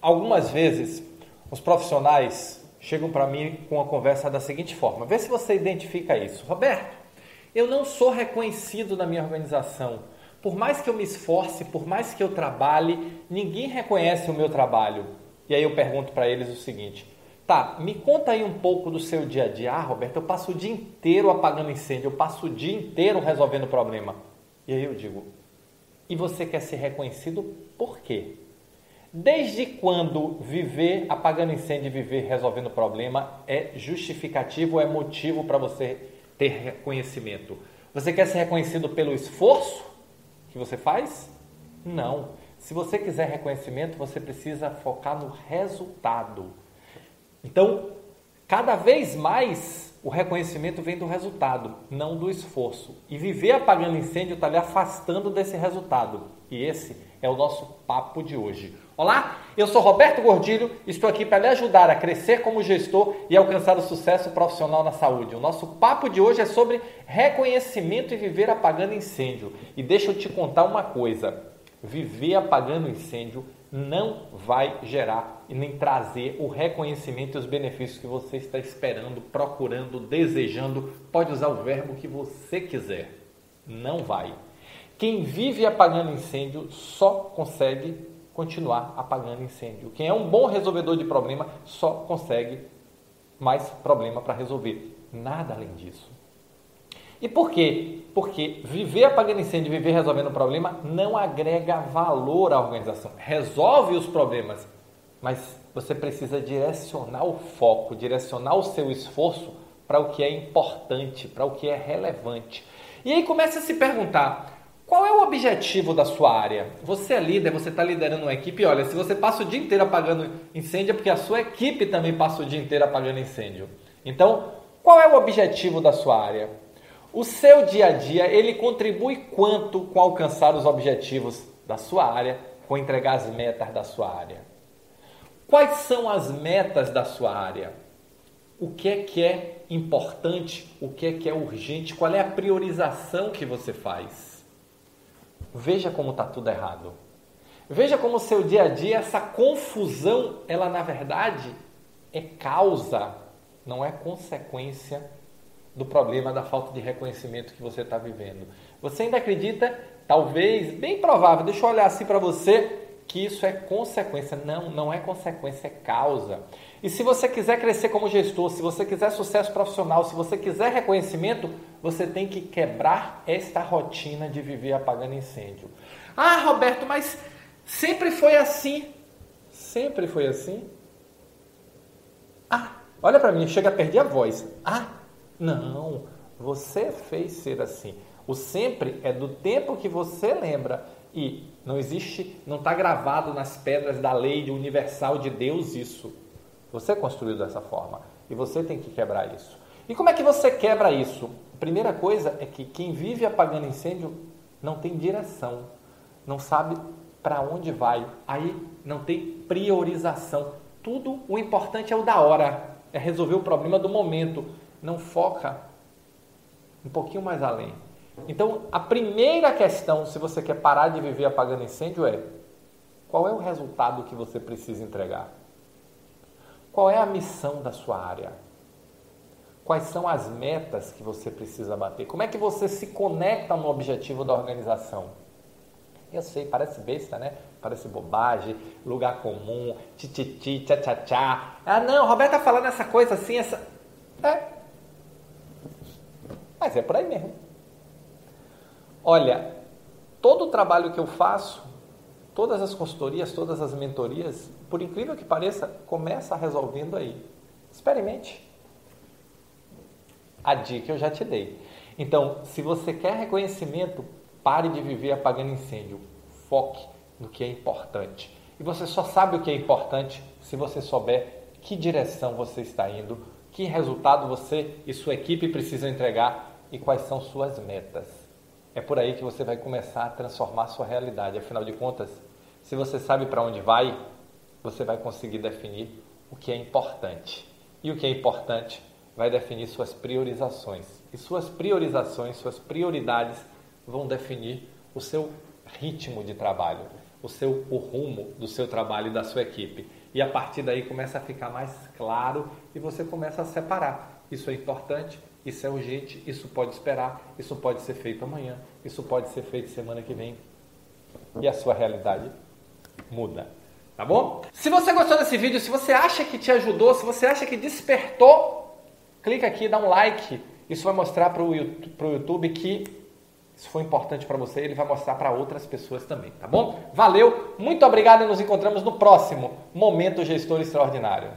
Algumas vezes os profissionais chegam para mim com uma conversa da seguinte forma: vê se você identifica isso. Roberto, eu não sou reconhecido na minha organização. Por mais que eu me esforce, por mais que eu trabalhe, ninguém reconhece o meu trabalho. E aí eu pergunto para eles o seguinte: tá, me conta aí um pouco do seu dia a dia. Ah, Roberto, eu passo o dia inteiro apagando incêndio, eu passo o dia inteiro resolvendo problema. E aí eu digo: e você quer ser reconhecido por quê? Desde quando viver apagando incêndio e viver resolvendo problema é justificativo, é motivo para você ter reconhecimento? Você quer ser reconhecido pelo esforço que você faz? Não. Se você quiser reconhecimento, você precisa focar no resultado. Então, cada vez mais o reconhecimento vem do resultado, não do esforço. E viver apagando incêndio está lhe afastando desse resultado. E esse é o nosso papo de hoje. Olá, eu sou Roberto Gordilho, estou aqui para lhe ajudar a crescer como gestor e alcançar o sucesso profissional na saúde. O nosso papo de hoje é sobre reconhecimento e viver apagando incêndio. E deixa eu te contar uma coisa: viver apagando incêndio não vai gerar e nem trazer o reconhecimento e os benefícios que você está esperando, procurando, desejando. Pode usar o verbo que você quiser. Não vai. Quem vive apagando incêndio só consegue continuar apagando incêndio. Quem é um bom resolvedor de problema só consegue mais problema para resolver. Nada além disso. E por quê? Porque viver apagando incêndio viver resolvendo problema não agrega valor à organização. Resolve os problemas, mas você precisa direcionar o foco, direcionar o seu esforço para o que é importante, para o que é relevante. E aí começa a se perguntar: qual é o objetivo da sua área? Você é líder, você está liderando uma equipe. Olha, se você passa o dia inteiro apagando incêndio, é porque a sua equipe também passa o dia inteiro apagando incêndio. Então, qual é o objetivo da sua área? O seu dia a dia, ele contribui quanto com alcançar os objetivos da sua área, com entregar as metas da sua área? Quais são as metas da sua área? O que é que é importante? O que é que é urgente? Qual é a priorização que você faz? Veja como está tudo errado. Veja como o seu dia a dia, essa confusão, ela na verdade é causa, não é consequência do problema da falta de reconhecimento que você está vivendo. Você ainda acredita, talvez, bem provável, deixa eu olhar assim para você, que isso é consequência. Não, não é consequência, é causa. E se você quiser crescer como gestor, se você quiser sucesso profissional, se você quiser reconhecimento, você tem que quebrar esta rotina de viver apagando incêndio. Ah, Roberto, mas sempre foi assim. Sempre foi assim? Ah, olha para mim, chega a perder a voz. Ah, não, você fez ser assim. O sempre é do tempo que você lembra. E não existe, não está gravado nas pedras da lei universal de Deus isso. Você construiu dessa forma e você tem que quebrar isso. E como é que você quebra isso? A primeira coisa é que quem vive apagando incêndio não tem direção, não sabe para onde vai, aí não tem priorização. Tudo o importante é o da hora, é resolver o problema do momento, não foca um pouquinho mais além. Então, a primeira questão, se você quer parar de viver apagando incêndio, é qual é o resultado que você precisa entregar? Qual é a missão da sua área? Quais são as metas que você precisa bater? Como é que você se conecta no objetivo da organização? Eu sei, parece besta, né? Parece bobagem, lugar comum, tititi, tchá tchá tchá. Ah, não, Roberto tá falando essa coisa assim, essa. É. Mas é por aí mesmo. Olha, todo o trabalho que eu faço, todas as consultorias, todas as mentorias, por incrível que pareça, começa resolvendo aí. Experimente. A dica eu já te dei. Então, se você quer reconhecimento, pare de viver apagando incêndio. Foque no que é importante. E você só sabe o que é importante se você souber que direção você está indo, que resultado você e sua equipe precisam entregar e quais são suas metas. É por aí que você vai começar a transformar a sua realidade. Afinal de contas, se você sabe para onde vai, você vai conseguir definir o que é importante. E o que é importante vai definir suas priorizações. E suas priorizações, suas prioridades vão definir o seu ritmo de trabalho. o seu o rumo do seu trabalho e da sua equipe. E a partir daí começa a ficar mais claro e você começa a separar. Isso é importante, isso é urgente, isso pode esperar, isso pode ser feito amanhã, isso pode ser feito semana que vem. E a sua realidade muda. Tá bom? Se você gostou desse vídeo, se você acha que te ajudou, se você acha que despertou, clica aqui, dá um like. Isso vai mostrar para o YouTube que isso foi importante para você, ele vai mostrar para outras pessoas também, tá bom? Valeu, muito obrigado e nos encontramos no próximo Momento Gestor Extraordinário.